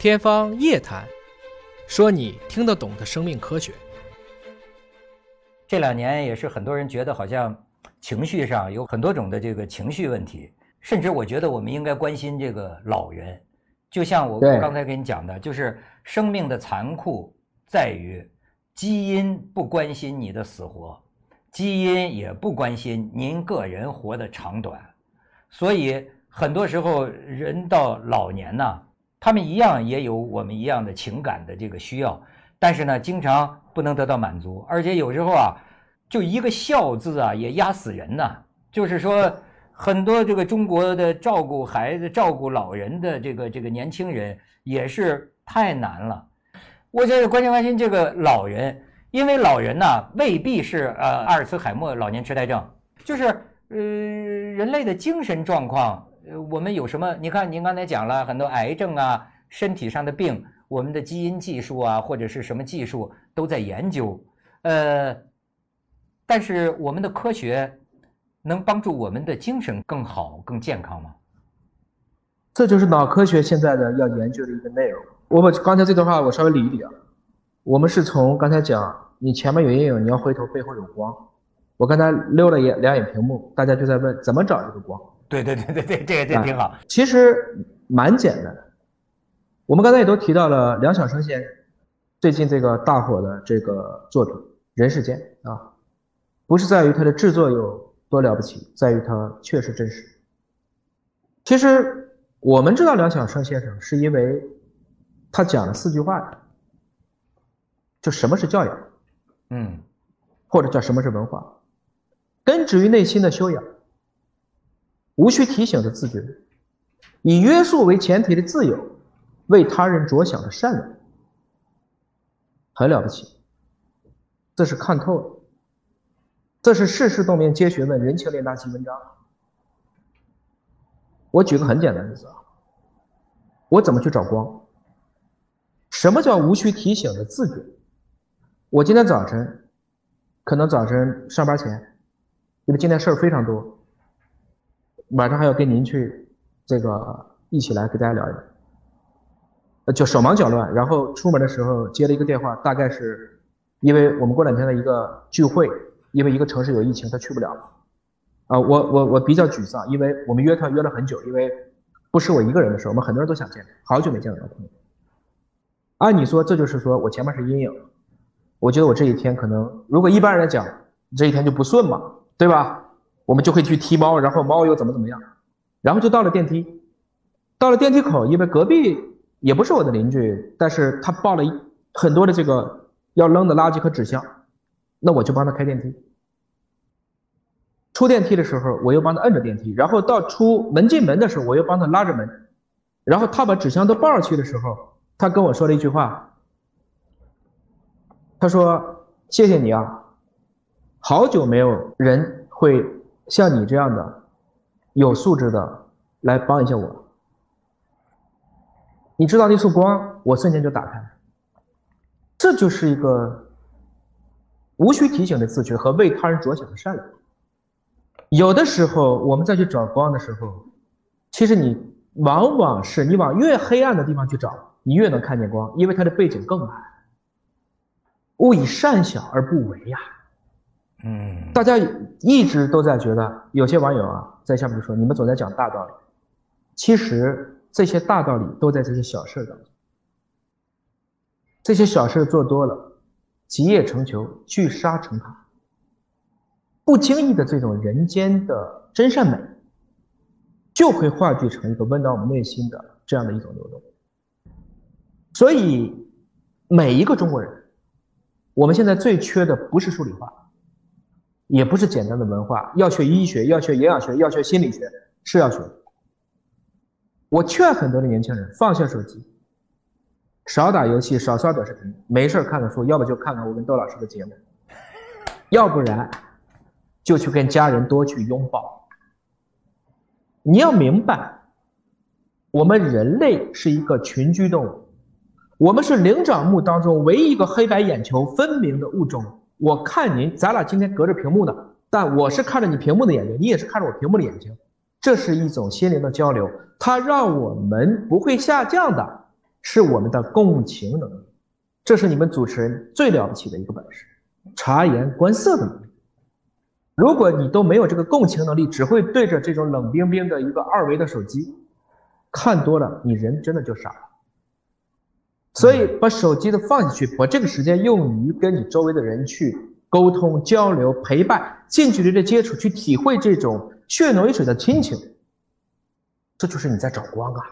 天方夜谭，说你听得懂的生命科学。这两年也是很多人觉得好像情绪上有很多种的这个情绪问题，甚至我觉得我们应该关心这个老人。就像我刚才跟你讲的，就是生命的残酷在于基因不关心你的死活，基因也不关心您个人活的长短，所以很多时候人到老年呐、他们一样也有我们一样的情感的这个需要，但是呢，经常不能得到满足，而且有时候啊，就一个孝字啊，也压死人呐、就是说，很多这个中国的照顾孩子、照顾老人的这个这个年轻人也是太难了。我觉得关心关心这个老人，因为老人呐、未必是呃阿尔茨海默老年痴呆症，就是呃人类的精神状况，呃我们有什么？你看您刚才讲了很多癌症啊，身体上的病，我们的基因技术啊或者是什么技术都在研究，呃，但是我们的科学能帮助我们的精神更好、更健康吗？这就是脑科学现在的要研究的一个内容。我把刚才这段话我稍微理一理啊。我们是从刚才讲，你前面有阴影，你要回头，背后有光。我刚才溜了眼两眼屏幕，大家就在问怎么找这个光。对对对对对，这个这挺好。其实蛮简单的。我们刚才也都提到了梁晓声先生最近这个大火的这个作品《人世间》啊，不是在于他的制作有多了不起，在于他确实真实。其实我们知道梁晓声先生是因为他讲了四句话，就什么是教养，嗯或者叫什么是文化，根植于内心的修养，无需提醒的自觉，以约束为前提的自由，为他人着想的善良，很了不起。这是看透了，这是世事洞明皆学问，人情练达即文章。我举个很简单的例子啊，我怎么去找光？什么叫无需提醒的自觉？我今天早晨，可能早晨上班前，因为今天事儿非常多，晚上还要跟您去这个一起来给大家聊一聊，就手忙脚乱。然后出门的时候接了一个电话，大概是因为我们过两天的一个聚会，因为一个城市有疫情，他去不了。啊，我我我比较沮丧，因为我们约他约了很久，因为不是我一个人的事，我们很多人都想见，好久没见到朋友。按你说，这就是说我前面是阴影，我觉得我这一天可能，如果一般人来讲，这一天就不顺嘛，对吧？我们就会去踢猫，然后猫又怎么怎么样，然后就到了电梯，到了电梯口，因为隔壁也不是我的邻居，但是他抱了很多的这个要扔的垃圾和纸箱，那我就帮他开电梯。出电梯的时候，我又帮他摁着电梯，然后到出门进门的时候，我又帮他拉着门，然后他把纸箱都抱上去的时候，他跟我说了一句话，他说：“谢谢你啊，好久没有人会像你这样的有素质的来帮一下我。你知道那束光，我瞬间就打开。这就是一个无需提醒的自觉和为他人着想的善良。有的时候，我们再去找光的时候，其实你往往是你往越黑暗的地方去找，你越能看见光，因为它的背景更暗。勿以善小而不为呀、嗯大家一直都在觉得，有些网友啊在下面说你们总在讲大道理，其实这些大道理都在这些小事当中。这些小事做多了，积业成裘，聚沙成塔。不经意的这种人间的真善美，就会化聚成一个温暖我们内心的这样的一种流动。所以，每一个中国人，我们现在最缺的不是数理化，也不是简单的文化，要学医学，要学营养学，要学心理学，是要学。我劝很多的年轻人放下手机，少打游戏，少刷短视频，没事看看书，要不就看看我跟窦老师的节目，要不然就去跟家人多去拥抱。你要明白，我们人类是一个群居动物，我们是灵长目当中唯一一个黑白眼球分明的物种。我看您，咱俩今天隔着屏幕呢，但我是看着你屏幕的眼睛，你也是看着我屏幕的眼睛，这是一种心灵的交流，它让我们不会下降的，是我们的共情能力，这是你们主持人最了不起的一个本事，察言观色的能力。如果你都没有这个共情能力，只会对着这种冷冰冰的一个二维的手机看多了，你人真的就傻了。所以把手机的放下去，把这个时间用于跟你周围的人去沟通、交流、陪伴、近距离的接触，去体会这种血浓于水的亲情。这就是你在找光啊。